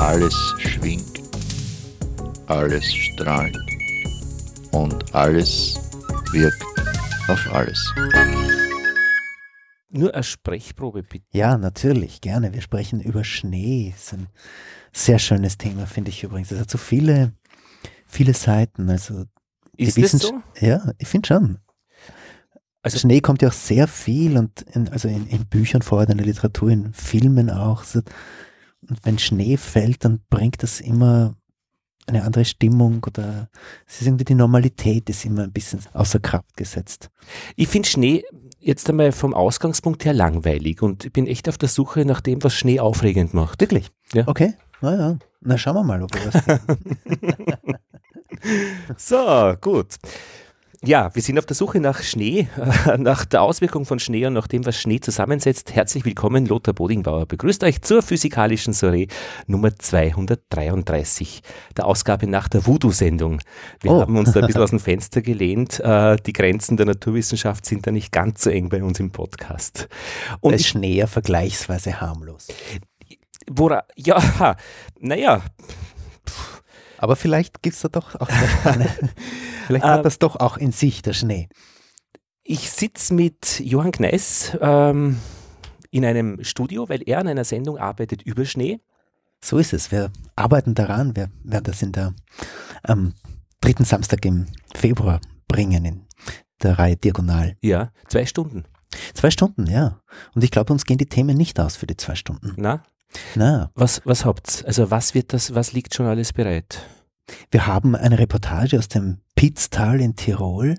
Alles schwingt, alles strahlt und alles wirkt auf alles. Nur eine Sprechprobe bitte. Ja, natürlich, gerne. Wir sprechen über Schnee. Das ist ein sehr schönes Thema, finde ich übrigens. Es hat so viele, viele Seiten. Also Ist das so? Ja, ich finde schon. Also- Schnee kommt ja auch sehr viel und in, also in, in Büchern vor, in der Literatur, in Filmen auch. So, Und wenn Schnee fällt, dann bringt das immer eine andere Stimmung oder es ist irgendwie die Normalität ist immer ein bisschen außer Kraft gesetzt. Ich finde Schnee jetzt einmal vom Ausgangspunkt her langweilig und ich bin echt auf der Suche nach dem, was Schnee aufregend macht. Wirklich? Ja. Okay. Naja, na schauen wir mal, ob wir was. So, gut. Ja, wir sind auf der Suche nach Schnee, nach der Auswirkung von Schnee und nach dem, was Schnee zusammensetzt. Herzlich willkommen, Lothar Bodingbauer. Begrüßt euch zur physikalischen Soiree Nummer 233, der Ausgabe nach der Voodoo-Sendung. Wir Oh. haben uns da ein bisschen aus dem Fenster gelehnt. Äh, Die Grenzen der Naturwissenschaft sind da nicht ganz so eng bei uns im Podcast. Und ich, Schnee ja vergleichsweise harmlos. wora, ja, naja, Aber vielleicht gibt es da doch auch eine vielleicht Ähm, hat das doch auch in sich, der Schnee. Ich sitze mit Johann Kneiss ähm, in einem Studio, weil er an einer Sendung arbeitet über Schnee. So ist es. Wir arbeiten daran. Wir werden das in der am dritten Samstag im Februar bringen in der Reihe Diagonal. Ja, zwei Stunden. Zwei Stunden, ja. Und ich glaube, uns gehen die Themen nicht aus für die zwei Stunden. Na, Na, was, was habt's? Also was wird das, was liegt schon alles bereit? wir haben eine Reportage aus dem Pitztal in Tirol,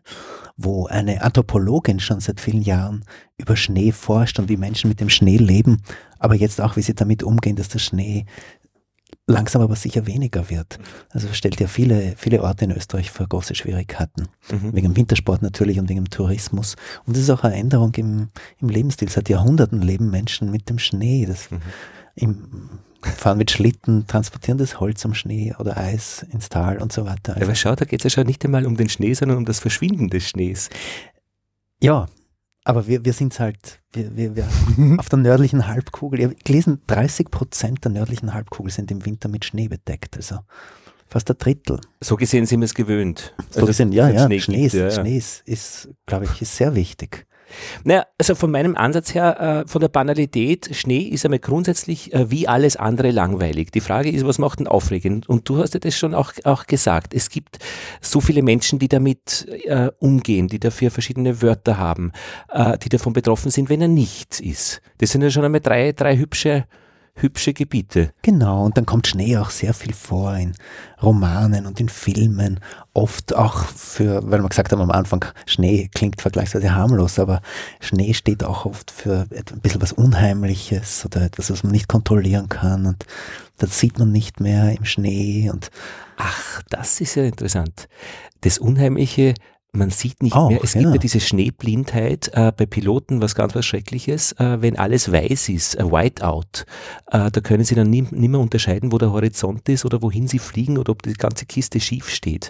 wo eine Anthropologin schon seit vielen Jahren über Schnee forscht und wie Menschen mit dem Schnee leben, aber jetzt auch, wie sie damit umgehen, dass der Schnee langsam aber sicher weniger wird. Also stellt ja viele, viele Orte in Österreich vor große Schwierigkeiten. Mhm. Wegen dem Wintersport natürlich und wegen dem Tourismus. Und das ist auch eine Änderung im, im Lebensstil. Seit Jahrhunderten leben Menschen mit dem Schnee. Das, Mhm. Im, fahren mit Schlitten, transportieren das Holz am Schnee oder Eis ins Tal und so weiter. Also, Aber schau, da geht es ja schon nicht einmal um den Schnee, sondern um das Verschwinden des Schnees. ja, aber wir, wir sind halt, wir, wir, wir auf der nördlichen Halbkugel, ich habe gelesen, 30 Prozent der nördlichen Halbkugel sind im Winter mit Schnee bedeckt. Also fast ein Drittel. So gesehen sind wir es gewöhnt. So gesehen, ja, ja, Schnee, gibt, ist, ja, ja. Schnee ist, ist glaube ich, ist sehr wichtig. Naja, also von meinem Ansatz her, äh, von der Banalität, Schnee ist einmal grundsätzlich äh, wie alles andere langweilig. Die Frage ist, was macht denn aufregend? Und du hast ja das schon auch, auch gesagt. Es gibt so viele Menschen, die damit äh, umgehen, die dafür verschiedene Wörter haben, äh, die davon betroffen sind, wenn er nichts ist. Das sind ja schon einmal drei, drei hübsche, hübsche Gebiete. Genau, und dann kommt Schnee auch sehr viel vor in Romanen und in Filmen. Oft auch für, weil wir gesagt haben am Anfang, Schnee klingt vergleichsweise harmlos, aber Schnee steht auch oft für ein bisschen was Unheimliches oder etwas, was man nicht kontrollieren kann. Und das sieht man nicht mehr im Schnee. Und Ach, das ist ja interessant. Das Unheimliche, man sieht nicht Auch, mehr. Es gibt ja. ja diese Schneeblindheit äh, bei Piloten, was ganz was Schreckliches, äh, wenn alles weiß ist, ein Whiteout. Äh, da können sie dann nie, nie mehr unterscheiden, wo der Horizont ist oder wohin sie fliegen oder ob die ganze Kiste schief steht.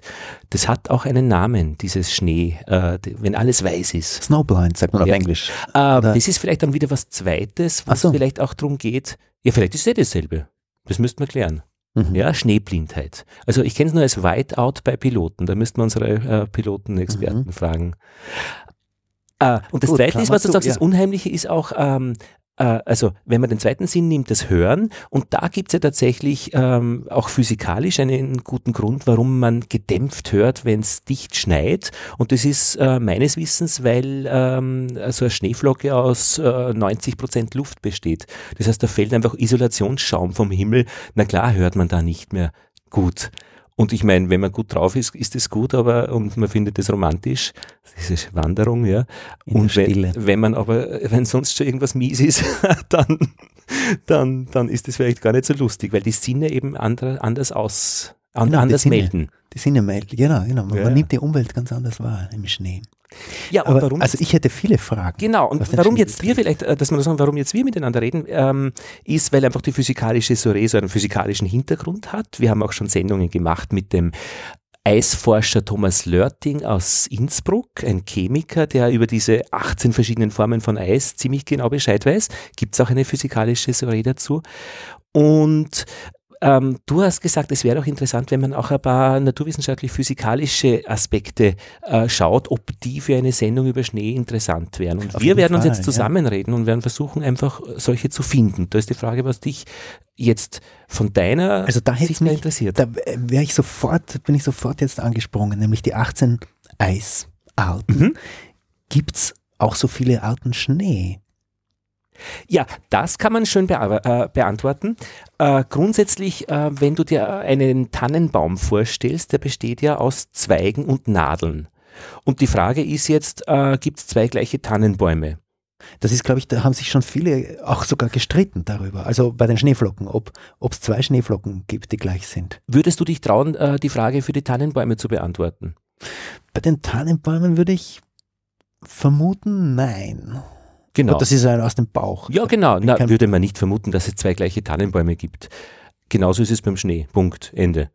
Das hat auch einen Namen, dieses Schnee, äh, wenn alles weiß ist. Snowblind sagt man auf Ja. Englisch. Äh, das ist vielleicht dann wieder was Zweites, wo es so. vielleicht auch darum geht, ja, vielleicht ist es ja dasselbe. Das müssten wir klären. Mhm. Ja, Schneeblindheit. Also ich kenne es nur als Whiteout bei Piloten. Da müssten wir unsere äh, Pilotenexperten Mhm. fragen. Äh, und das Gut, Zweite ist, was du du, sagst, das ja. Unheimliche ist auch, ähm, äh, also wenn man den zweiten Sinn nimmt, das Hören. Und da gibt es ja tatsächlich ähm, auch physikalisch einen guten Grund, warum man gedämpft hört, wenn es dicht schneit. Und das ist äh, meines Wissens, weil ähm, so eine Schneeflocke aus äh, 90 Prozent Luft besteht. Das heißt, da fällt einfach Isolationsschaum vom Himmel. Na klar hört man da nicht mehr gut. Und ich meine, wenn man gut drauf ist, ist es gut, aber und man findet es romantisch, diese Wanderung, ja. In und wenn, wenn man aber, wenn sonst schon irgendwas mies ist, dann, dann, dann ist es vielleicht gar nicht so lustig, weil die Sinne eben andere, anders aus, an, Genau, anders melden. Die Sinne melden, genau, genau. Man, Ja, man ja. nimmt die Umwelt ganz anders wahr im Schnee. Ja, und Aber, warum also ich hätte viele Fragen. Genau, und warum Schnee jetzt wir vielleicht, äh, dass wir sagen, warum jetzt wir miteinander reden, ähm, ist, weil einfach die physikalische Soiree so einen physikalischen Hintergrund hat. Wir haben auch schon Sendungen gemacht mit dem Eisforscher Thomas Lörting aus Innsbruck, ein Chemiker, der über diese 18 verschiedenen Formen von Eis ziemlich genau Bescheid weiß. Gibt es auch eine physikalische Theorie dazu. Und ähm, du hast gesagt, es wäre doch interessant, wenn man auch ein paar naturwissenschaftlich-physikalische Aspekte äh, schaut, ob die für eine Sendung über Schnee interessant wären. Und Auf wir werden uns Fall, jetzt zusammenreden und werden versuchen, einfach solche zu finden. Da ist die Frage, was dich jetzt von deiner Also da hätte Sicht mich, interessiert. da wäre ich sofort, bin ich sofort jetzt angesprungen, nämlich die 18 Eisarten. Mhm. Gibt es auch so viele Arten Schnee? Ja, das kann man schön bea äh, beantworten. Äh, grundsätzlich, äh, wenn du dir einen Tannenbaum vorstellst, der besteht ja aus Zweigen und Nadeln. Und die Frage ist jetzt, äh, gibt es zwei gleiche Tannenbäume? Das ist, glaube ich, da haben sich schon viele auch sogar gestritten darüber. Also bei den Schneeflocken, ob es zwei Schneeflocken gibt, die gleich sind. Würdest du dich trauen, äh, die Frage für die Tannenbäume zu beantworten? Bei den Tannenbäumen würde ich vermuten, nein. Genau. Und das ist ein aus dem Bauch. ja, genau. Na, würde man nicht vermuten, dass es zwei gleiche Tannenbäume gibt. Genauso ist es beim Schnee. Punkt. Ende.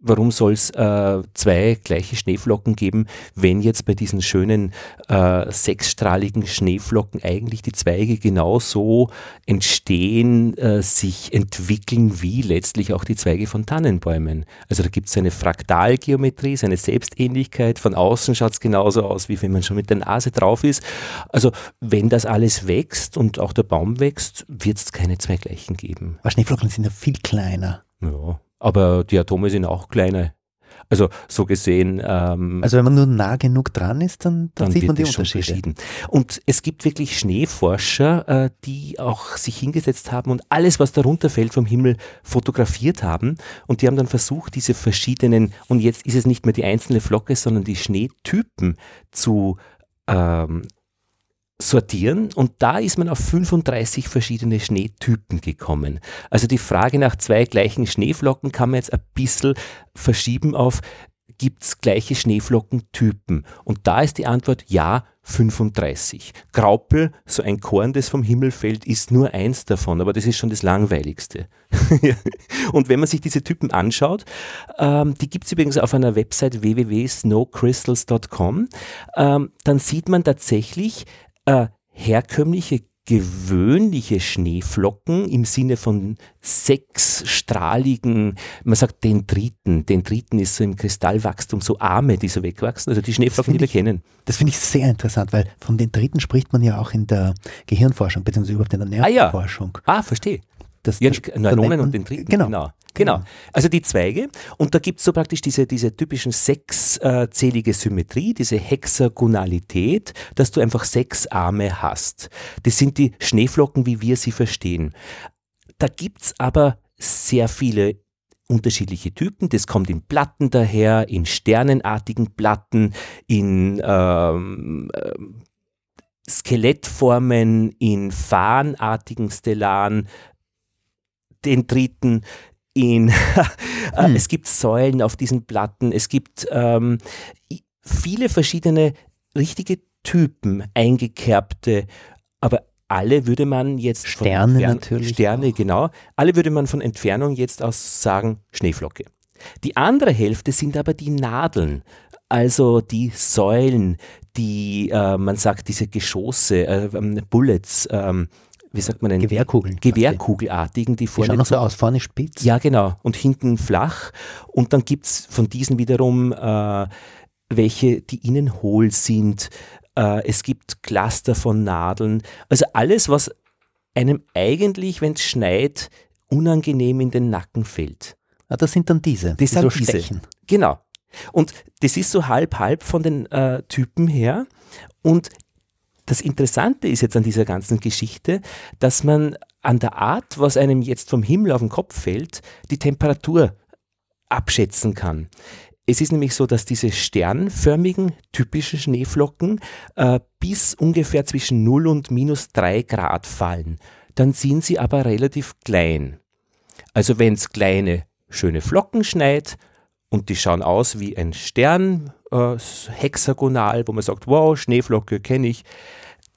Warum soll es äh, zwei gleiche Schneeflocken geben, wenn jetzt bei diesen schönen äh, sechsstrahligen Schneeflocken eigentlich die Zweige genauso entstehen, äh, sich entwickeln wie letztlich auch die Zweige von Tannenbäumen? Also da gibt es eine Fraktalgeometrie, seine Selbstähnlichkeit. Von außen schaut es genauso aus, wie wenn man schon mit der Nase drauf ist. Also wenn das alles wächst und auch der Baum wächst, wird es keine zwei gleichen geben. Aber Schneeflocken sind ja viel kleiner. Ja, aber die Atome sind auch kleiner. Also so gesehen, ähm, Also wenn man nur nah genug dran ist, dann, dann, dann sieht man die Unterschiede. Und es gibt wirklich Schneeforscher, äh, die auch sich hingesetzt haben und alles, was darunter fällt vom Himmel, fotografiert haben. Und die haben dann versucht, diese verschiedenen, und jetzt ist es nicht mehr die einzelne Flocke, sondern die Schneetypen zu ähm, sortieren und da ist man auf 35 verschiedene Schneetypen gekommen. Also die Frage nach zwei gleichen Schneeflocken kann man jetzt ein bisschen verschieben auf, gibt es gleiche Schneeflockentypen? Und da ist die Antwort ja, 35. Graupel, so ein Korn, das vom Himmel fällt, ist nur eins davon, aber das ist schon das langweiligste. und wenn man sich diese Typen anschaut, ähm, die gibt es übrigens auf einer Website www.snowcrystals.com, ähm, dann sieht man tatsächlich äh, herkömmliche gewöhnliche Schneeflocken im Sinne von sechsstrahligen, man sagt Dendriten. Dendriten ist so im Kristallwachstum so Arme, die so wegwachsen, also die Schneeflocken, die wir ich- kennen. Das finde ich sehr interessant, weil von den Dritten spricht man ja auch in der Gehirnforschung, beziehungsweise überhaupt in der Ah ja. Nervenforschung. Ah, verstehe. Das, Ja, Neuronen nennt man- und Dendriten. Genau. genau. Genau. Also die Zweige. Und da gibt es so praktisch diese, diese typischen sechszählige Symmetrie, diese Hexagonalität, dass du einfach sechs Arme hast. Das sind die Schneeflocken, wie wir sie verstehen. Da gibt es aber sehr viele unterschiedliche Typen. Das kommt in Platten daher, in sternenartigen Platten, in ähm, ähm, Skelettformen, in fahnenartigen Stellaren, Dendriten, in äh, Hm. es gibt Säulen auf diesen Platten, es gibt ähm, viele verschiedene richtige Typen, eingekerbte, aber alle würde man jetzt Sterne Entfern- natürlich Sterne, auch. genau. Alle würde man von Entfernung jetzt aus sagen Schneeflocke. Die andere Hälfte sind aber die Nadeln, also die Säulen, die, äh, man sagt, diese Geschosse, äh, ähm, Bullets, ähm, wie sagt man denn? Gewehrkugeln. Gewehrkugelartigen, die Die schauen vorne noch so aus, vorne spitz. ja, genau. Und hinten flach. Und dann gibt es von diesen wiederum äh, welche, die innen hohl sind. Äh, es gibt Cluster von Nadeln. Also alles, was einem eigentlich, wenn es schneit, unangenehm in den Nacken fällt. Ah, das sind dann diese, die Das sind so diese. stechen. Genau. Und das ist so halb, halb von den äh, Typen her. Und das Interessante ist jetzt an dieser ganzen Geschichte, dass man an der Art, was einem jetzt vom Himmel auf den Kopf fällt, die Temperatur abschätzen kann. Es ist nämlich so, dass diese sternförmigen, typischen Schneeflocken äh, bis ungefähr zwischen 0 und minus 3 Grad fallen. Dann sind sie aber relativ klein. Also wenn es kleine, schöne Flocken schneit und die schauen aus wie ein Stern, äh, hexagonal, wo man sagt, wow, Schneeflocke kenne ich,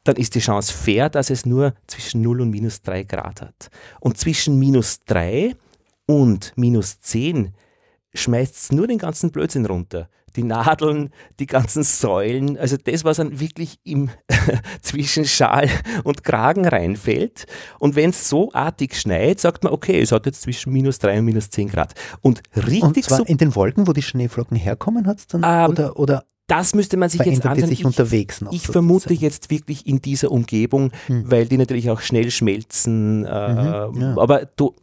dann ist die Chance fair, dass es nur zwischen 0 und minus 3 Grad hat. Und zwischen minus 3 und minus 10 schmeißt nur den ganzen Blödsinn runter. Die Nadeln, die ganzen Säulen, also das, was dann wirklich im zwischen Schal und Kragen reinfällt. Und wenn es so artig schneit, sagt man, okay, es hat jetzt zwischen minus drei und minus zehn Grad. Und richtig Und zwar so, in den Wolken, wo die Schneeflocken herkommen, hat es dann Ähm, oder, oder das müsste man sich jetzt anschauen. sich Ich- unterwegs noch? Ich vermute jetzt wirklich in dieser Umgebung, Hm. weil die natürlich auch schnell schmelzen. Äh, Mhm, ja. Aber du,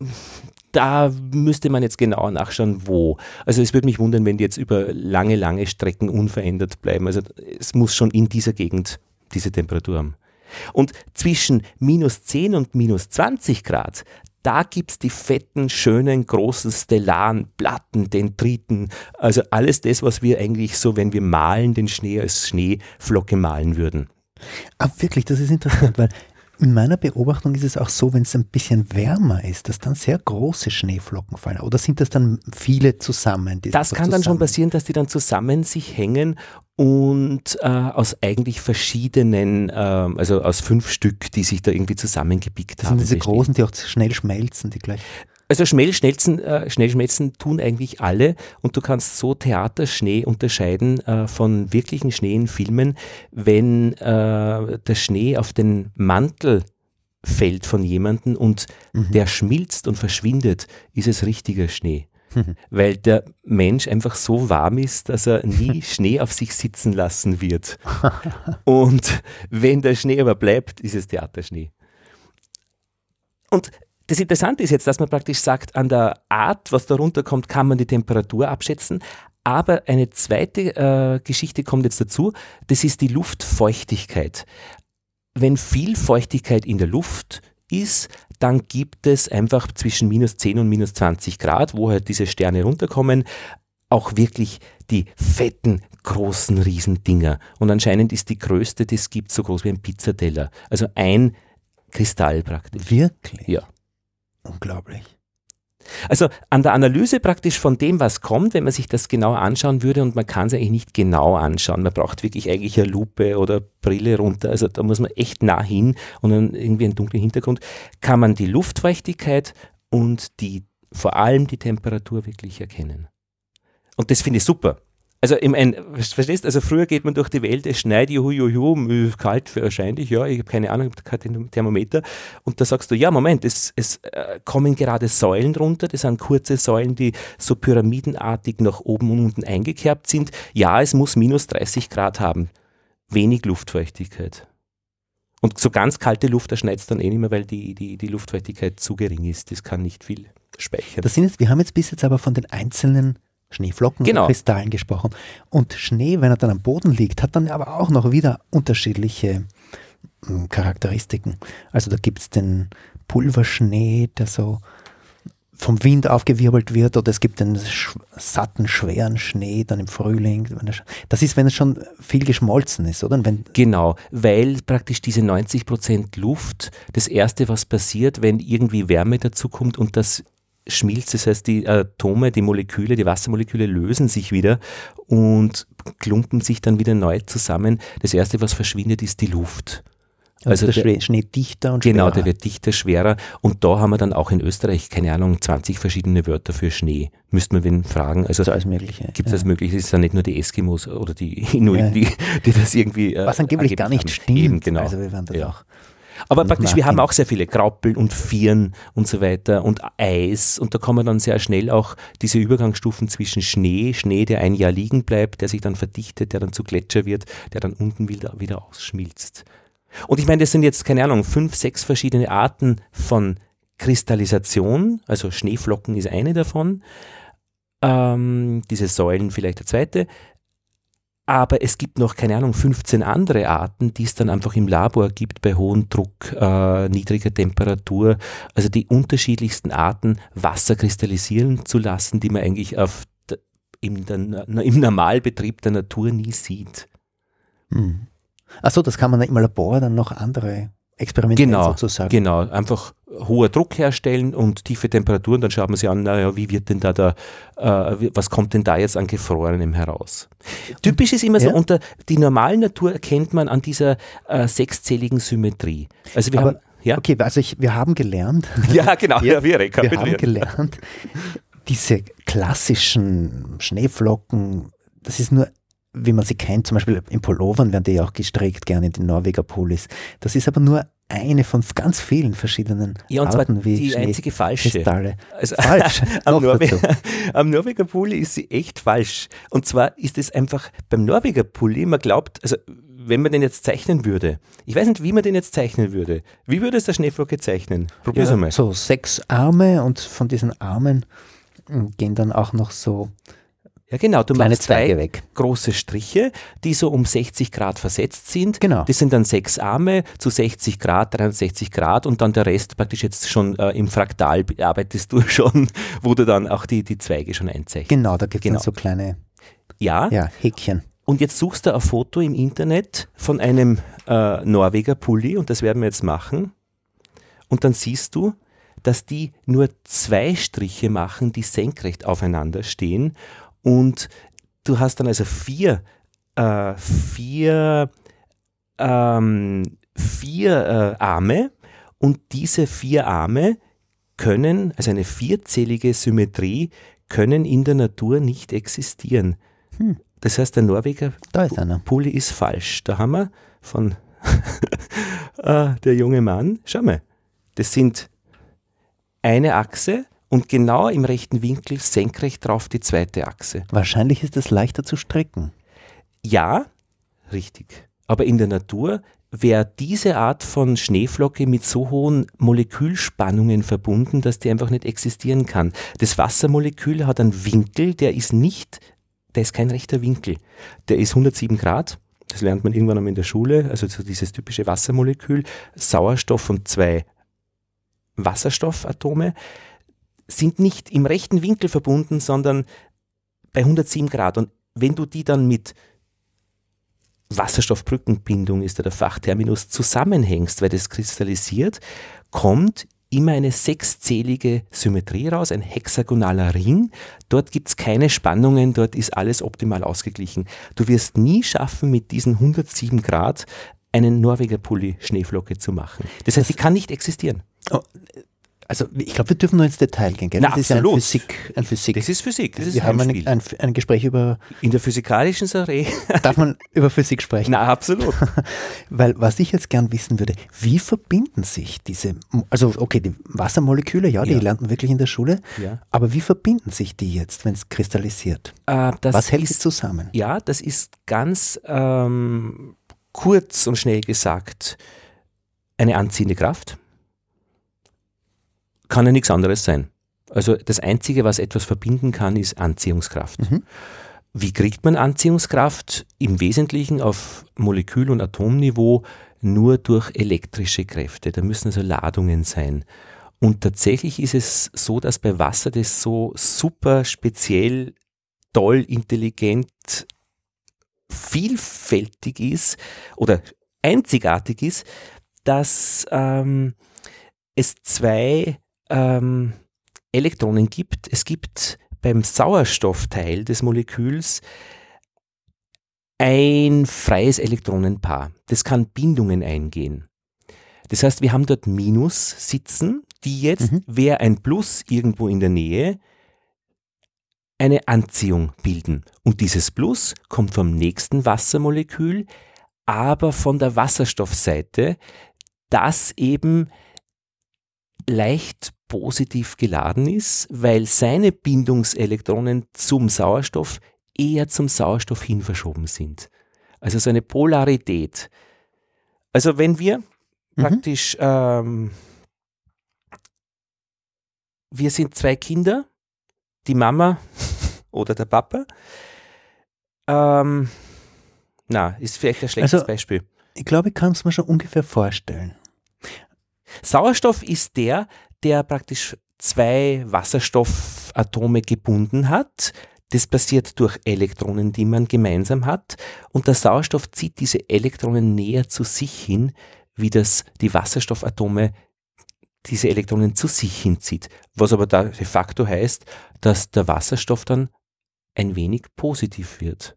da müsste man jetzt genauer nachschauen, wo. Also es würde mich wundern, wenn die jetzt über lange, lange Strecken unverändert bleiben. Also es muss schon in dieser Gegend diese Temperatur haben. Und zwischen minus 10 und minus 20 Grad, da gibt es die fetten, schönen, großen stellaren Platten, Dendriten, also alles das, was wir eigentlich so, wenn wir malen, den Schnee als Schneeflocke malen würden. Ah, wirklich, das ist interessant, weil in meiner Beobachtung ist es auch so, wenn es ein bisschen wärmer ist, dass dann sehr große Schneeflocken fallen. Oder sind das dann viele zusammen? Das kann dann schon zusammen- passieren, dass die dann zusammen sich hängen und äh, aus eigentlich verschiedenen, ähm, also aus fünf Stück, die sich da irgendwie zusammengepickt Das haben. sind diese bestehen. großen, die auch schnell schmelzen, die gleich. Also schnell schmelzen, äh, schnell schmelzen tun eigentlich alle und du kannst so Theaterschnee unterscheiden äh, von wirklichen Schnee in Filmen, wenn äh, der Schnee auf den Mantel fällt von jemandem und Mhm. der schmilzt und verschwindet, ist es richtiger Schnee. Weil der Mensch einfach so warm ist, dass er nie Schnee auf sich sitzen lassen wird. Und wenn der Schnee aber bleibt, ist es Theaterschnee. Und das Interessante ist jetzt, dass man praktisch sagt, an der Art, was da runterkommt, kann man die Temperatur abschätzen. Aber eine zweite äh, Geschichte kommt jetzt dazu, das ist die Luftfeuchtigkeit. Wenn viel Feuchtigkeit in der Luft ist, dann gibt es einfach zwischen minus 10 und minus 20 Grad, wo halt diese Sterne runterkommen, auch wirklich die fetten, großen Riesendinger. Und anscheinend ist die größte, die es gibt, so groß wie ein Pizzateller. Also ein Kristall praktisch. Wirklich? Ja. Unglaublich. Also an der Analyse praktisch von dem, was kommt, wenn man sich das genau anschauen würde und man kann es eigentlich nicht genau anschauen. Man braucht wirklich eigentlich eine Lupe oder Brille runter. Also da muss man echt nah hin und dann irgendwie einen dunklen Hintergrund. Kann man die Luftfeuchtigkeit und die, vor allem die Temperatur wirklich erkennen. Und das finde ich super. Also im ein, verstehst also früher geht man durch die Welt, es schneit, juhu, juhu, kalt wahrscheinlich, ja, ich habe keine Ahnung, ich habe kein Thermometer und da sagst du, ja Moment, es, es äh, kommen gerade Säulen runter, das sind kurze Säulen, die so pyramidenartig nach oben und unten eingekerbt sind. Ja, es muss minus 30 Grad haben, wenig Luftfeuchtigkeit. Und so ganz kalte Luft, da schneit es dann eh nicht mehr, weil die, die, die Luftfeuchtigkeit zu gering ist, das kann nicht viel speichern. Das sind jetzt, wir haben jetzt bis jetzt aber von den einzelnen Schneeflocken Genau. und Kristallen gesprochen. Und Schnee, wenn er dann am Boden liegt, hat dann aber auch noch wieder unterschiedliche mm, Charakteristiken. Also da gibt es den Pulverschnee, der so vom Wind aufgewirbelt wird, oder es gibt den sch satten, schweren Schnee dann im Frühling. Das ist, wenn es schon viel geschmolzen ist, oder? Wenn, Genau, weil praktisch diese 90% Luft, das Erste, was passiert, wenn irgendwie Wärme dazukommt und das schmilzt, das heißt, die Atome, die Moleküle, die Wassermoleküle lösen sich wieder und klumpen sich dann wieder neu zusammen. Das Erste, was verschwindet, ist die Luft. also der, der- Schnee, dichter und Genau, schwerer. der wird dichter, schwerer. Und da haben wir dann auch in Österreich, keine Ahnung, 20 verschiedene Wörter für Schnee. Müsste man wen fragen. Also also alles Mögliche. gibt es ja. das möglich? Es sind nicht nur die Eskimos oder die Inuit, Ja. die, die das irgendwie. äh, Was angeblich gar nicht haben. stimmt. Eben, genau. Also wir werden das Ja. auch. Aber noch praktisch, wir haben auch sehr viele Graupel und Vieren und so weiter und Eis. Und da kommen dann sehr schnell auch diese Übergangsstufen zwischen Schnee, Schnee, der ein Jahr liegen bleibt, der sich dann verdichtet, der dann zu Gletscher wird, der dann unten wieder, wieder ausschmilzt. Und ich meine, das sind jetzt, keine Ahnung, fünf, sechs verschiedene Arten von Kristallisation, also Schneeflocken ist eine davon, ähm, diese Säulen vielleicht der zweite, aber es gibt noch, keine Ahnung, 15 andere Arten, die es dann einfach im Labor gibt bei hohem Druck, äh, niedriger Temperatur. Also die unterschiedlichsten Arten, Wasser kristallisieren zu lassen, die man eigentlich auf im, im Normalbetrieb der Natur nie sieht. Hm. Achso, das kann man im Labor dann noch andere Experimente Genau, sozusagen. Genau, einfach hoher Druck herstellen und tiefe Temperaturen, dann schaut man sich an, naja, wie wird denn da der, äh, was kommt denn da jetzt an Gefrorenem heraus? Typisch ist immer so, Ja. unter die normale Natur erkennt man an dieser äh, sechszähligen Symmetrie. Also wir Aber- haben, ja? Okay, also ich, wir haben gelernt, Ja, genau, ja, wir wir haben gelernt, diese klassischen Schneeflocken, das ist nur, wie man sie kennt, zum Beispiel in Pullovern werden die ja auch gestrickt, gerne in den Norweger Pullis. Das ist aber nur eine von ganz vielen verschiedenen Ja, und zwar Arten wie die einzige falsche. Kristalle. Also, Falsch. am, Norwe am Norweger Pulli ist sie echt falsch. Und zwar ist es einfach beim Norweger Pulli, man glaubt, also wenn man den jetzt zeichnen würde, ich weiß nicht, wie man den jetzt zeichnen würde. Wie würde es der Schneeflocke zeichnen? Probier's Ja, einmal. so sechs Arme und von diesen Armen mm, gehen dann auch noch so Ja, genau. Du kleine machst zwei Zweige weg. große Striche, die so um 60 Grad versetzt sind. Genau. Das sind dann sechs Arme zu 60 Grad, 63 Grad und dann der Rest praktisch jetzt schon äh, im Fraktal arbeitest du schon, wo du dann auch die, die Zweige schon einzeichnest. Genau, da gibt es Genau. so kleine Ja, ja, Häkchen. und jetzt suchst du ein Foto im Internet von einem äh, Norweger Pulli und das werden wir jetzt machen. Und dann siehst du, dass die nur zwei Striche machen, die senkrecht aufeinander stehen. Und du hast dann also vier, äh, vier, ähm, vier äh, Arme und diese vier Arme können, also eine vierzählige Symmetrie, können in der Natur nicht existieren. Hm. Das heißt, der Norweger Da ist einer. Pulli ist falsch. Da haben wir von äh, der junge Mann, schau mal, das sind eine Achse und genau im rechten Winkel senkrecht drauf die zweite Achse. Wahrscheinlich ist es leichter zu stricken. Ja, richtig. Aber in der Natur wäre diese Art von Schneeflocke mit so hohen Molekülspannungen verbunden, dass die einfach nicht existieren kann. Das Wassermolekül hat einen Winkel, der ist nicht, der ist kein rechter Winkel. Der ist 107 Grad. Das lernt man irgendwann einmal in der Schule. Also so dieses typische Wassermolekül, Sauerstoff und zwei Wasserstoffatome sind nicht im rechten Winkel verbunden, sondern bei 107 Grad. Und wenn du die dann mit Wasserstoffbrückenbindung ist ja der Fachterminus, zusammenhängst, weil das kristallisiert, kommt immer eine sechszählige Symmetrie raus, ein hexagonaler Ring. Dort gibt es keine Spannungen, dort ist alles optimal ausgeglichen. Du wirst nie schaffen, mit diesen 107 Grad einen Norweger Pulli Schneeflocke zu machen. Das heißt, die kann nicht existieren. Oh, also ich glaube, wir dürfen nur ins Detail gehen. Gell? Na, das ist ja ein absolut. Physik. Ein Physik. Das ist Physik, das ist wir haben ein, ein, ein Gespräch über, In der physikalischen Serie? darf man über Physik sprechen? Na, absolut. Weil was ich jetzt gern wissen würde, wie verbinden sich diese, also okay, die Wassermoleküle, ja, die Ja. lernt man wirklich in der Schule, Ja. aber wie verbinden sich die jetzt, wenn es kristallisiert? Äh, das was hält ist, sie zusammen? Ja, das ist ganz ähm, kurz und schnell gesagt eine anziehende Kraft. Kann ja nichts anderes sein. Also das Einzige, was etwas verbinden kann, ist Anziehungskraft. Mhm. Wie kriegt man Anziehungskraft? Im Wesentlichen auf Molekül- und Atomniveau nur durch elektrische Kräfte. Da müssen also Ladungen sein. Und tatsächlich ist es so, dass bei Wasser das so super speziell, toll, intelligent, vielfältig ist oder einzigartig ist, dass ähm, es zwei ähm, Elektronen gibt. Es gibt beim Sauerstoffteil des Moleküls ein freies Elektronenpaar. Das kann Bindungen eingehen. Das heißt, wir haben dort Minus sitzen, die jetzt, Mhm. wäre ein Plus irgendwo in der Nähe, eine Anziehung bilden. Und dieses Plus kommt vom nächsten Wassermolekül, aber von der Wasserstoffseite, das eben leicht positiv geladen ist, weil seine Bindungselektronen zum Sauerstoff eher zum Sauerstoff hin verschoben sind. Also so eine Polarität. Also wenn wir Mhm. praktisch, ähm, wir sind zwei Kinder, die Mama oder der Papa. Ähm, na, ist vielleicht ein schlechtes Also- Beispiel. Ich glaube, ich kann es mir schon ungefähr vorstellen. Sauerstoff ist der, der praktisch zwei Wasserstoffatome gebunden hat. Das passiert durch Elektronen, die man gemeinsam hat. Und der Sauerstoff zieht diese Elektronen näher zu sich hin, wie das die Wasserstoffatome diese Elektronen zu sich hinzieht. Was aber da de facto heißt, dass der Wasserstoff dann ein wenig positiv wird.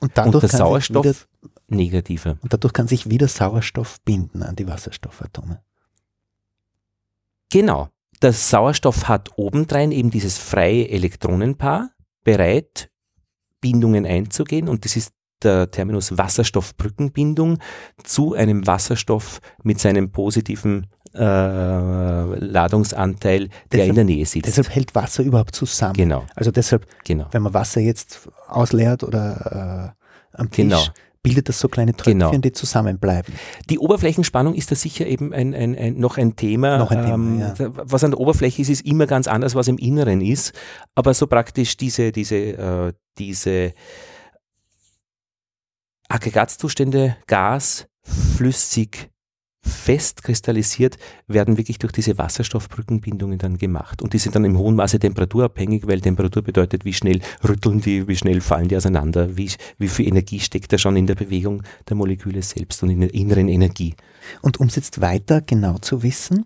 Und dadurch, und der Sauerstoff wieder, negativer. und dadurch kann sich wieder Sauerstoff binden an die Wasserstoffatome. Genau. der Sauerstoff hat obendrein eben dieses freie Elektronenpaar, bereit, Bindungen einzugehen und das ist der Terminus Wasserstoffbrückenbindung zu einem Wasserstoff mit seinem positiven äh, Ladungsanteil, der Deshalb- in der Nähe sitzt. Deshalb hält Wasser überhaupt zusammen. genau, Also deshalb, genau. wenn man Wasser jetzt ausleert oder äh, am Tisch, Genau. Bildet das so kleine Tröpfchen, Genau. die zusammenbleiben. Die Oberflächenspannung ist da sicher eben ein, ein, ein, noch ein Thema. Noch ein Thema, ähm, ja. Was an der Oberfläche ist, ist immer ganz anders, was im Inneren ist. Aber so praktisch diese, diese, äh, diese Aggregatzustände, Gas, flüssig, fest kristallisiert, werden wirklich durch diese Wasserstoffbrückenbindungen dann gemacht. Und die sind dann im hohen Maße temperaturabhängig, weil Temperatur bedeutet, wie schnell rütteln die, wie schnell fallen die auseinander, wie, wie viel Energie steckt da schon in der Bewegung der Moleküle selbst und in der inneren Energie. Und um es jetzt weiter genau zu wissen,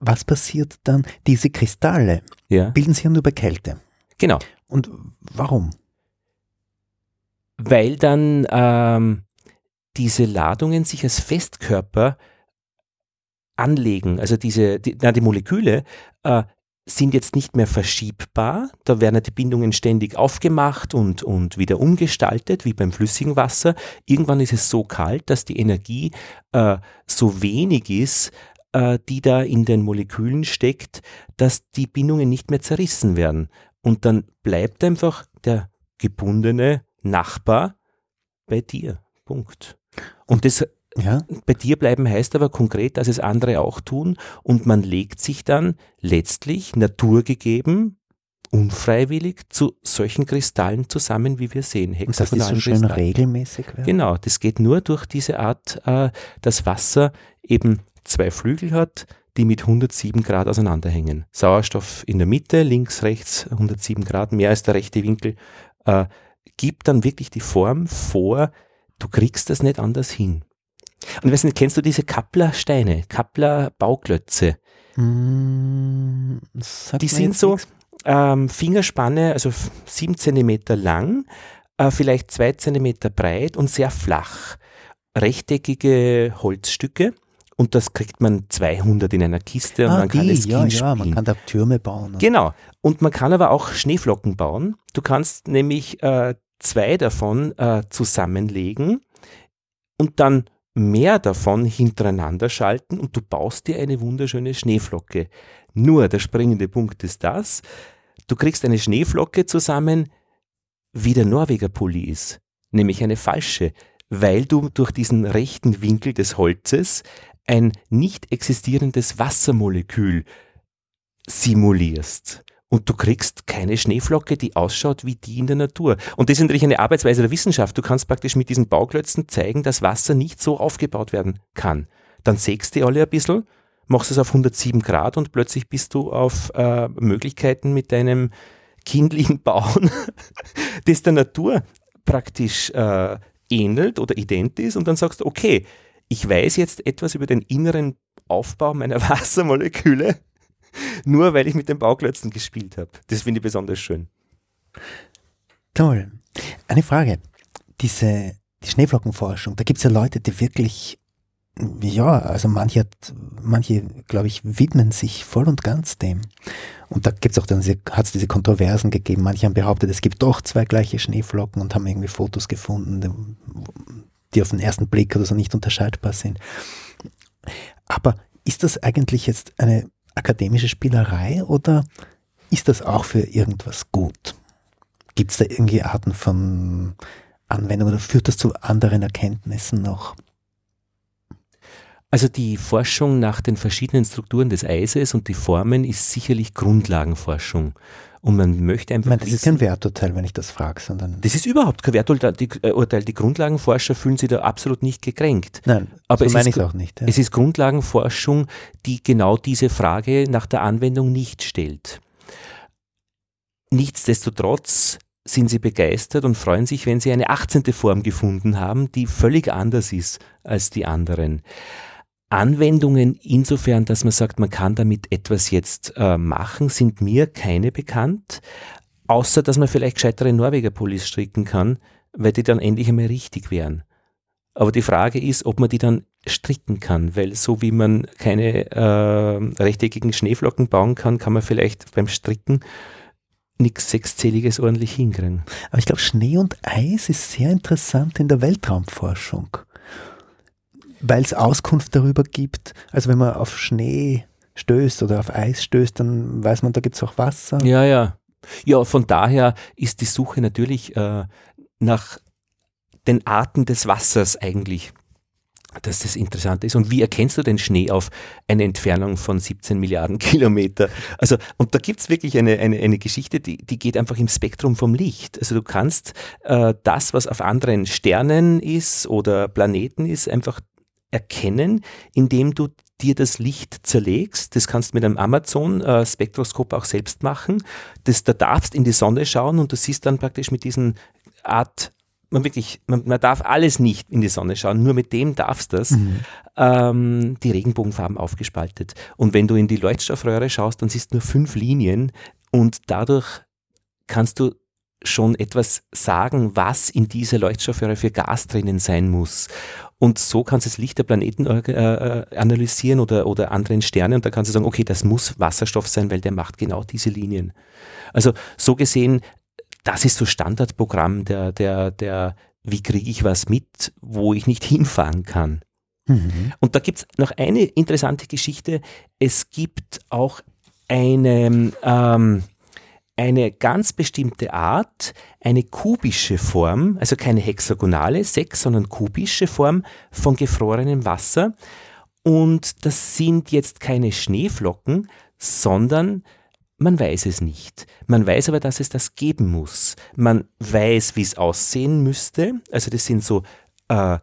was passiert dann? Diese Kristalle Ja, bilden sich ja nur bei Kälte. genau. Und warum? Weil dann ähm, diese Ladungen sich als Festkörper anlegen. Also diese, die, na, die Moleküle äh, sind jetzt nicht mehr verschiebbar. Da werden die Bindungen ständig aufgemacht und, und wieder umgestaltet, wie beim flüssigen Wasser. Irgendwann ist es so kalt, dass die Energie äh, so wenig ist, äh, die da in den Molekülen steckt, dass die Bindungen nicht mehr zerrissen werden. Und dann bleibt einfach der gebundene Nachbar bei dir. Punkt. Und das Ja, bei dir bleiben heißt aber konkret, dass es andere auch tun und man legt sich dann letztlich naturgegeben, unfreiwillig zu solchen Kristallen zusammen, wie wir sehen. und dass die so hexagonalen schön regelmäßig werden. Genau, das geht nur durch diese Art, äh, dass Wasser eben zwei Flügel hat, die mit 107 Grad auseinanderhängen. Sauerstoff in der Mitte, links, rechts, 107 Grad, mehr als der rechte Winkel, äh, gibt dann wirklich die Form vor, du kriegst das nicht anders hin. Und ich weiß nicht, kennst du diese Kappler-Steine, Kappler-Bauklötze? Mm, Die sind so ähm, Fingerspanne, also sieben Zentimeter lang, äh, vielleicht zwei Zentimeter breit und sehr flach. Rechteckige Holzstücke und das kriegt man 200 in einer Kiste und ah, man kann die, es ja, ja, man kann da Türme bauen. Genau. Und man kann aber auch Schneeflocken bauen. Du kannst nämlich äh, zwei davon äh, zusammenlegen und dann mehr davon hintereinander schalten und du baust dir eine wunderschöne Schneeflocke. Nur der springende Punkt ist das, du kriegst eine Schneeflocke zusammen, wie der Norweger Pulli ist, nämlich eine falsche, weil du durch diesen rechten Winkel des Holzes ein nicht existierendes Wassermolekül simulierst. Und du kriegst keine Schneeflocke, die ausschaut wie die in der Natur. Und das ist natürlich eine Arbeitsweise der Wissenschaft. Du kannst praktisch mit diesen Bauklötzen zeigen, dass Wasser nicht so aufgebaut werden kann. Dann sägst du alle ein bisschen, machst es auf 107 Grad und plötzlich bist du auf äh, Möglichkeiten mit deinem kindlichen Bauen, das der Natur praktisch äh, ähnelt oder ident ist. Und dann sagst du, okay, ich weiß jetzt etwas über den inneren Aufbau meiner Wassermoleküle, nur weil ich mit den Bauklötzen gespielt habe. Das finde ich besonders schön. Toll. Eine Frage. Diese die Schneeflockenforschung, da gibt es ja Leute, die wirklich, ja, also manche, hat- manche glaube ich, widmen sich voll und ganz dem. Und da gibt's auch dann, hat es diese Kontroversen gegeben. Manche haben behauptet, es gibt doch zwei gleiche Schneeflocken und haben irgendwie Fotos gefunden, die auf den ersten Blick oder so nicht unterscheidbar sind. Aber ist das eigentlich jetzt eine akademische Spielerei oder ist das auch für irgendwas gut? Gibt es da irgendwie Arten von Anwendung oder führt das zu anderen Erkenntnissen noch? Also die Forschung nach den verschiedenen Strukturen des Eises und die Formen ist sicherlich Grundlagenforschung. Und man möchte einfach meine, das ist wissen- kein Werturteil, wenn ich das frage, sondern das ist überhaupt kein Werturteil. Die, äh, die Grundlagenforscher fühlen sich da absolut nicht gekränkt. nein, Aber so es meine ist ich auch nicht. Ja. Es ist Grundlagenforschung, die genau diese Frage nach der Anwendung nicht stellt. Nichtsdestotrotz sind sie begeistert und freuen sich, wenn sie eine 18. Form gefunden haben, die völlig anders ist als die anderen. Anwendungen insofern, dass man sagt, man kann damit etwas jetzt äh, machen, sind mir keine bekannt, außer dass man vielleicht gescheitere Norweger-Pullis stricken kann, weil die dann endlich einmal richtig wären. Aber die Frage ist, ob man die dann stricken kann, weil so wie man keine äh, rechteckigen Schneeflocken bauen kann, kann man vielleicht beim Stricken nichts Sechszähliges ordentlich hinkriegen. Aber ich glaube, Schnee und Eis ist sehr interessant in der Weltraumforschung, weil es Auskunft darüber gibt. Also wenn man auf Schnee stößt oder auf Eis stößt, dann weiß man, da gibt es auch Wasser. Ja, ja. Ja, von daher ist die Suche natürlich äh, nach den Arten des Wassers eigentlich dass das interessant ist. Und wie erkennst du den Schnee auf eine Entfernung von 17 Milliarden Kilometer? Also, und da gibt es wirklich eine, eine, eine Geschichte, die, die geht einfach im Spektrum vom Licht. Also du kannst äh, das, was auf anderen Sternen ist oder Planeten ist, einfach erkennen, indem du dir das Licht zerlegst. Das kannst du mit einem Amazon-Spektroskop auch selbst machen. Das, da darfst in die Sonne schauen und du siehst dann praktisch mit diesen Art man wirklich, man, man, darf alles nicht in die Sonne schauen, nur mit dem darfst du das, mhm. ähm, die Regenbogenfarben aufgespaltet. Und wenn du in die Leuchtstoffröhre schaust, dann siehst du nur fünf Linien und dadurch kannst du schon etwas sagen, was in dieser Leuchtstoffröhre für Gas drinnen sein muss. Und so kannst du das Licht der Planeten äh, äh, analysieren oder, oder anderen Sterne und da kannst du sagen, okay, das muss Wasserstoff sein, weil der macht genau diese Linien. Also so gesehen das ist so Standardprogramm der, der, der, wie kriege ich was mit, wo ich nicht hinfahren kann. Mhm. Und da gibt es noch eine interessante Geschichte. Es gibt auch eine, ähm, eine ganz bestimmte Art, eine kubische Form, also keine hexagonale, sechs, sondern kubische Form von gefrorenem Wasser. Und das sind jetzt keine Schneeflocken, sondern man weiß es nicht. Man weiß aber, dass es das geben muss. Man weiß, wie es aussehen müsste. Also das sind so äh,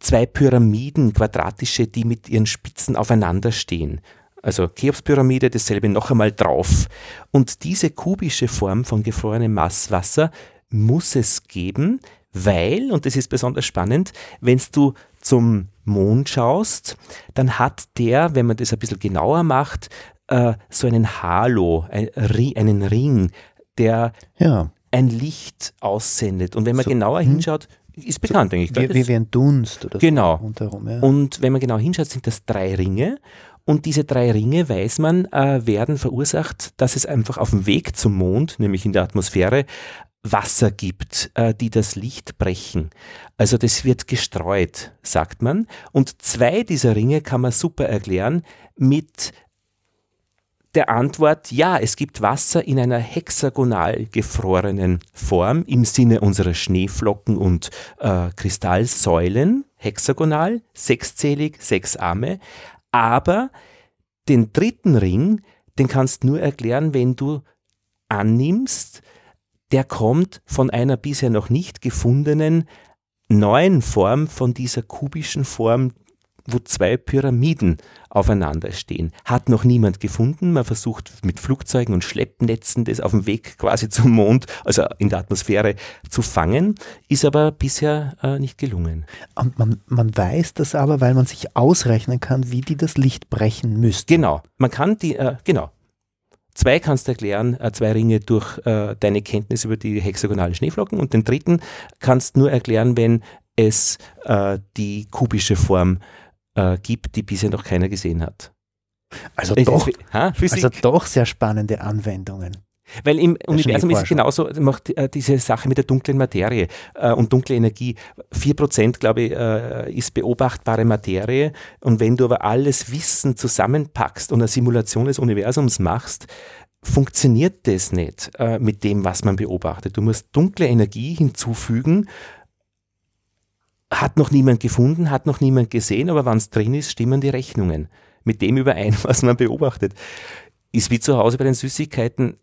zwei Pyramiden, quadratische, die mit ihren Spitzen aufeinander stehen. Also Cheops-Pyramide, dasselbe noch einmal drauf. Und diese kubische Form von gefrorenem Masswasser muss es geben, weil, und das ist besonders spannend, wenn du zum Mond schaust, dann hat der, wenn man das ein bisschen genauer macht, äh, so einen Halo, ein, einen Ring, der ja. ein Licht aussendet. Und wenn man so, genauer hm. hinschaut, ist bekannt, so, denke ich. Wie, wie, ein Dunst oder genau. so. Rundherum, ja. Und wenn man genau hinschaut, sind das drei Ringe. Und diese drei Ringe, weiß man, äh, werden verursacht, dass es einfach auf dem Weg zum Mond, nämlich in der Atmosphäre, Wasser gibt, äh, die das Licht brechen. Also das wird gestreut, sagt man. Und zwei dieser Ringe kann man super erklären mit der Antwort, ja, es gibt Wasser in einer hexagonal gefrorenen Form im Sinne unserer Schneeflocken und äh, Kristallsäulen, hexagonal, sechszählig, sechs Arme, aber den dritten Ring, den kannst du nur erklären, wenn du annimmst, der kommt von einer bisher noch nicht gefundenen neuen Form von dieser kubischen Form wo zwei Pyramiden aufeinander stehen. Hat noch niemand gefunden. Man versucht mit Flugzeugen und Schleppnetzen das auf dem Weg quasi zum Mond, also in der Atmosphäre zu fangen, ist aber bisher äh, nicht gelungen. Und man, man weiß das aber, weil man sich ausrechnen kann, wie die das Licht brechen müssten. Genau, man kann die, äh, genau, Zwei kannst du erklären, äh, zwei Ringe durch äh, deine Kenntnis über die hexagonalen Schneeflocken und den dritten kannst du nur erklären, wenn es äh, die kubische Form äh, gibt, die bisher noch keiner gesehen hat. Also doch, also doch sehr spannende Anwendungen. Weil im Universum ist es genauso, macht äh, diese Sache mit der dunklen Materie äh, und dunkle Energie. 4% glaube ich, äh, ist beobachtbare Materie. Und wenn du aber alles Wissen zusammenpackst und eine Simulation des Universums machst, funktioniert das nicht äh, mit dem, was man beobachtet. Du musst dunkle Energie hinzufügen hat noch niemand gefunden, hat noch niemand gesehen, aber wenn es drin ist, stimmen die Rechnungen mit dem überein, was man beobachtet. Ist wie zu Hause bei den Süßigkeiten,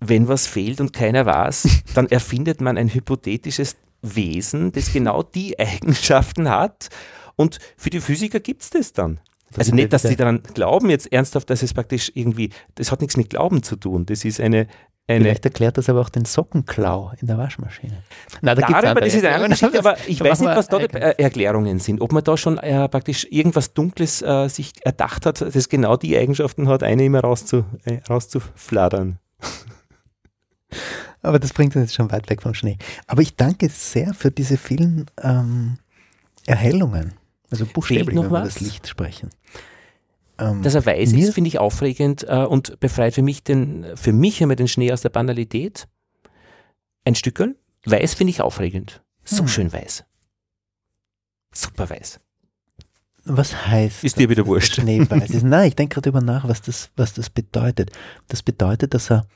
wenn was fehlt und keiner weiß, dann erfindet man ein hypothetisches Wesen, das genau die Eigenschaften hat und für die Physiker gibt es das dann. Also nicht, dass sie daran glauben jetzt ernsthaft, dass es praktisch irgendwie, das hat nichts mit Glauben zu tun. Das ist eine, eine Vielleicht erklärt das aber auch den Sockenklau in der Waschmaschine. Nein, da Darüber, das ist eine andere Geschichte, aber ich weiß nicht, was da die Erklärungen sind. Ob man da schon äh, praktisch irgendwas Dunkles äh, sich erdacht hat, das genau die Eigenschaften hat, eine immer rauszu, äh, rauszufladern. Aber das bringt uns jetzt schon weit weg vom Schnee. Aber ich danke sehr für diese vielen ähm, Erhellungen. Also buchstäblich, wenn wir was? das Licht sprechen. Ähm, Dass er weiß ist, finde ich aufregend äh, und befreit für mich den, für mich einmal den Schnee aus der Banalität. Ein Stückel. Weiß finde ich aufregend. So Hm. schön weiß. Super weiß. was heißt Ist dir wieder wurscht. der Schnee weiß ist? Nein, ich denke gerade darüber nach, was das, was das bedeutet. Das bedeutet, dass er,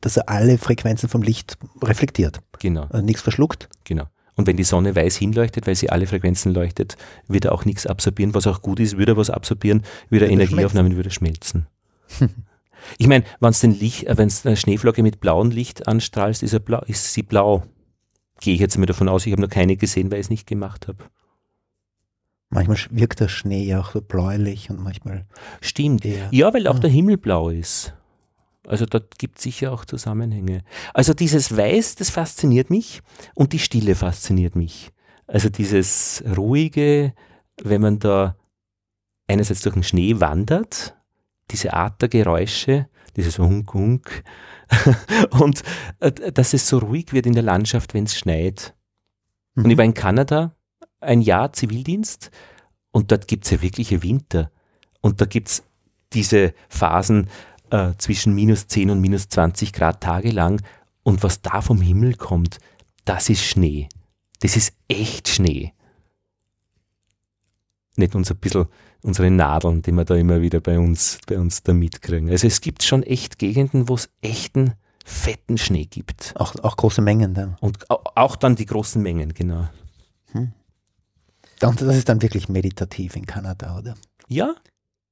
dass er alle Frequenzen vom Licht reflektiert. Genau, Also nichts verschluckt. genau. Und wenn die Sonne weiß hinleuchtet, weil sie alle Frequenzen leuchtet, wird er auch nichts absorbieren, was auch gut ist, würde er was absorbieren, würde er Würde Energieaufnahmen, würde er schmelzen. ich meine, wenn es Licht, äh, wenn eine Schneeflocke mit blauem Licht anstrahlst, ist, er blau, ist sie blau. Gehe ich jetzt mal davon aus, ich habe noch keine gesehen, weil ich es nicht gemacht habe. Manchmal wirkt der Schnee ja auch so bläulich und manchmal Stimmt. Ja, weil auch Ah. der Himmel blau ist. Also da gibt es sicher auch Zusammenhänge. Also dieses Weiß, das fasziniert mich und die Stille fasziniert mich. Also dieses ruhige, wenn man da einerseits durch den Schnee wandert, diese Art der Geräusche, dieses Hunk, Hunk, und äh, dass es so ruhig wird in der Landschaft, wenn es schneit. Und Mhm. ich war in Kanada ein Jahr Zivildienst und dort gibt es ja wirkliche Winter. Und da gibt es diese Phasen äh, zwischen minus 10 und minus 20 Grad tagelang. Und was da vom Himmel kommt, das ist Schnee. Das ist echt Schnee. Nicht uns ein bisschen unsere Nadeln, die wir da immer wieder bei uns, bei uns da mitkriegen. Also es gibt schon echt Gegenden, wo es echten, fetten Schnee gibt. Auch, auch große Mengen dann. Und au- auch dann die großen Mengen, genau. Und das ist dann wirklich meditativ in Kanada, oder? Ja,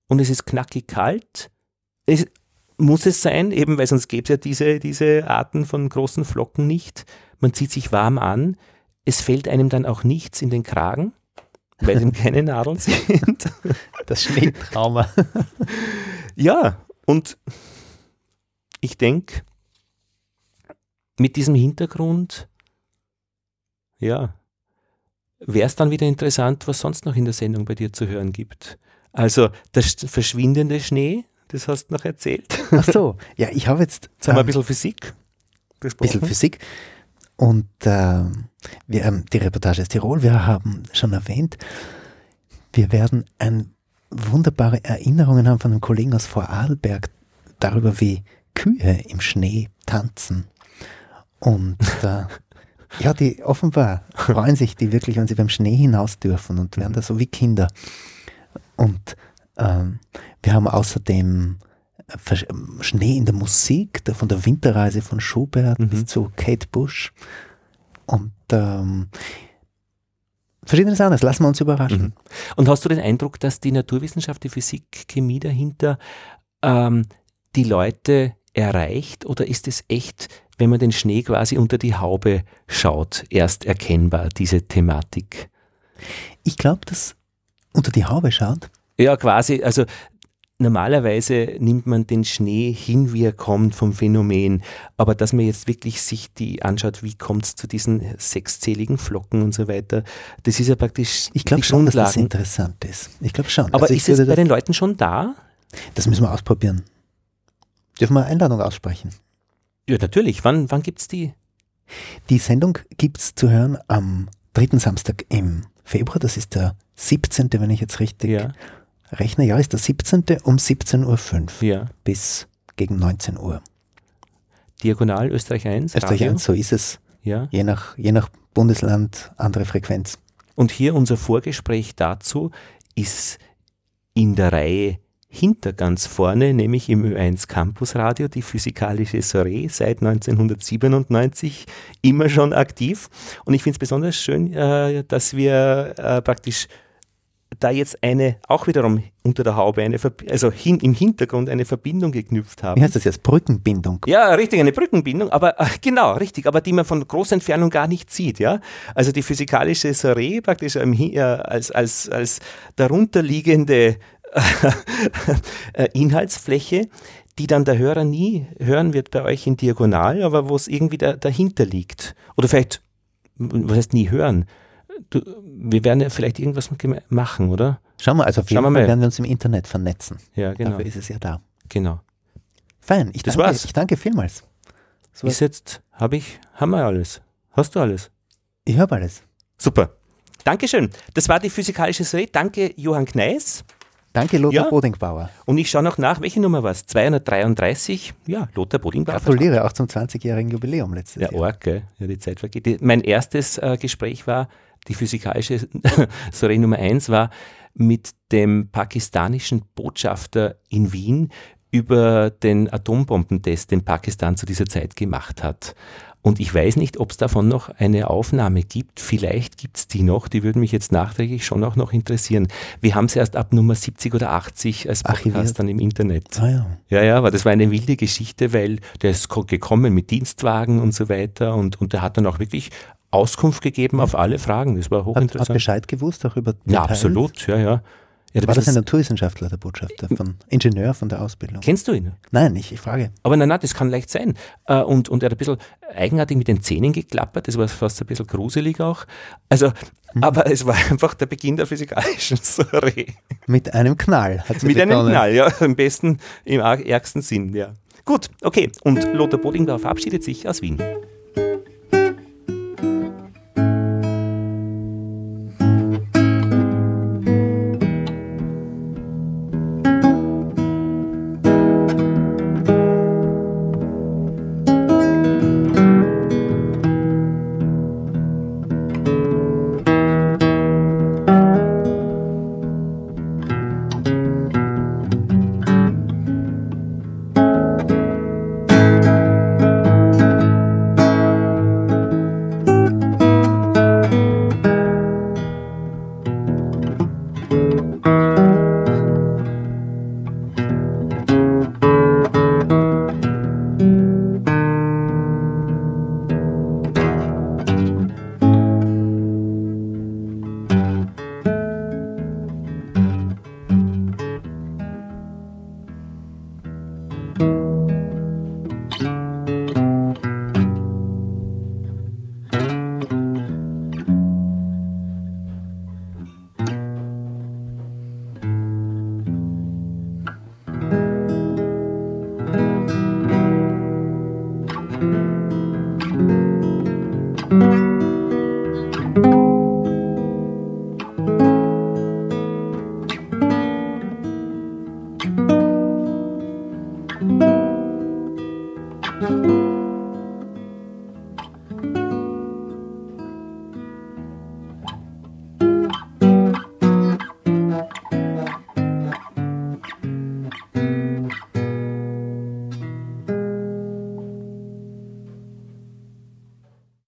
und es ist knackig kalt. Es muss es sein, eben weil sonst gäbe es ja diese, diese Arten von großen Flocken nicht. Man zieht sich warm an. Es fällt einem dann auch nichts in den Kragen, weil eben keine Nadeln sind. Das Schneetrauma. Ja, und ich denke, mit diesem Hintergrund, ja, wäre es dann wieder interessant, was sonst noch in der Sendung bei dir zu hören gibt. Also der sch- verschwindende Schnee, das hast du noch erzählt. Ach so, ja, ich habe jetzt Jetzt haben wir ein ähm, bisschen Physik bisschen besprochen. Physik und ähm, wir haben die Reportage aus Tirol, wir haben schon erwähnt, wir werden ein, wunderbare Erinnerungen haben von einem Kollegen aus Vorarlberg darüber, wie Kühe im Schnee tanzen. Und äh, ja, die offenbar freuen sich die wirklich, wenn sie beim Schnee hinaus dürfen und werden da so wie Kinder. Und ähm, wir haben außerdem äh, ähm, Schnee in der Musik, von der Winterreise von Schubert Mhm. bis zu Kate Bush. Und ähm, verschiedenes anderes. Lassen wir uns überraschen. Mhm. Und hast du den Eindruck, dass die Naturwissenschaft, die Physik, Chemie dahinter ähm, die Leute erreicht oder ist es echt, wenn man den Schnee quasi unter die Haube schaut, erst erkennbar, diese Thematik? Ich glaube, dass unter die Haube schaut. Ja, quasi, also normalerweise nimmt man den Schnee hin, wie er kommt vom Phänomen, aber dass man jetzt wirklich sich die anschaut, wie kommt es zu diesen sechszähligen Flocken und so weiter, das ist ja praktisch Ich glaube schon, dass das Grundlagen. interessant ist. Ich glaube schon. Aber Also ist es bei den Leuten schon da? das müssen wir ausprobieren. Dürfen wir eine Einladung aussprechen? Ja, natürlich. Wann, wann gibt es die? Die Sendung gibt es zu hören am dritten Samstag im Februar. Das ist der 17., wenn ich jetzt richtig Ja, rechne. Ja, ist der 17. um 17.05 Uhr ja. bis gegen 19 Uhr. Diagonal Österreich 1. Österreich Radio. 1, so ist es. Ja. Je nach, je nach Bundesland andere Frequenz. Und hier unser Vorgespräch dazu ist in der Reihe hinter ganz vorne, nämlich im Ö1 Campus Radio, die physikalische Soiree seit 1997 immer schon aktiv. Und ich finde es besonders schön, äh, dass wir äh, praktisch da jetzt eine, auch wiederum unter der Haube, eine, also hin, im Hintergrund eine Verbindung geknüpft haben. Wie heißt das jetzt? Brückenbindung. Ja, richtig, eine Brückenbindung, aber äh, genau, richtig, aber die man von großer Entfernung gar nicht sieht, ja. Also die physikalische Soiree praktisch ähm, äh, als, als, als darunterliegende äh, Inhaltsfläche, die dann der Hörer nie hören wird bei euch in Diagonal, aber wo es irgendwie da, dahinter liegt. Oder vielleicht, was heißt nie hören? Du, wir werden ja vielleicht irgendwas machen, oder? Schauen wir, also auf jeden Schauen wir Fall mal. werden wir uns im Internet vernetzen. Ja, genau. Dafür ist es ja da. genau. Fein, ich Das danke, war's. ich danke vielmals. So, Ist jetzt, habe ich, haben wir alles. Hast du alles? ich höre alles. Super. Dankeschön. Das war die physikalische Soiree. Danke, Johann Kneis. Danke, Lothar Ja. Bodingbauer. Und ich schaue noch nach, welche Nummer war es? 233. Ja, Lothar Bodingbauer. Gratuliere auch zum 20-jährigen Jubiläum letztes Ja, Jahr. gell? Ja, die Zeit vergeht. Mein erstes äh, Gespräch war, die physikalische Sorry Nummer eins war mit dem pakistanischen Botschafter in Wien über den Atombombentest, den Pakistan zu dieser Zeit gemacht hat. Und ich weiß nicht, ob es davon noch eine Aufnahme gibt. Vielleicht gibt es die noch. Die würden mich jetzt nachträglich schon auch noch interessieren. Wir haben sie erst ab Nummer 70 oder 80 als Podcast Archiviert. dann im Internet. Ah ja. Ja, ja, aber das war eine wilde Geschichte, weil der ist ko- gekommen mit Dienstwagen und so weiter und, und der hat dann auch wirklich Auskunft gegeben auf alle Fragen. Das war Hat, hat hochinteressant. Bescheid gewusst, auch über Ja, Details? absolut, ja, ja. Hat War das ein Naturwissenschaftler, der Botschafter, von Ingenieur von der Ausbildung? Kennst du ihn? Nein, ich, ich frage. Aber nein, nein, das kann leicht sein. Äh, Und, und er hat ein bisschen eigenartig mit den Zähnen geklappert, das war fast ein bisschen gruselig auch. Also, Hm. aber es war einfach der Beginn der physikalischen Soiree. Mit einem Knall hat sie Mit einem begonnen. Knall, ja, am besten im ärgsten Sinn, ja. Gut, okay. Und Lothar Bodingbauer verabschiedet sich aus Wien.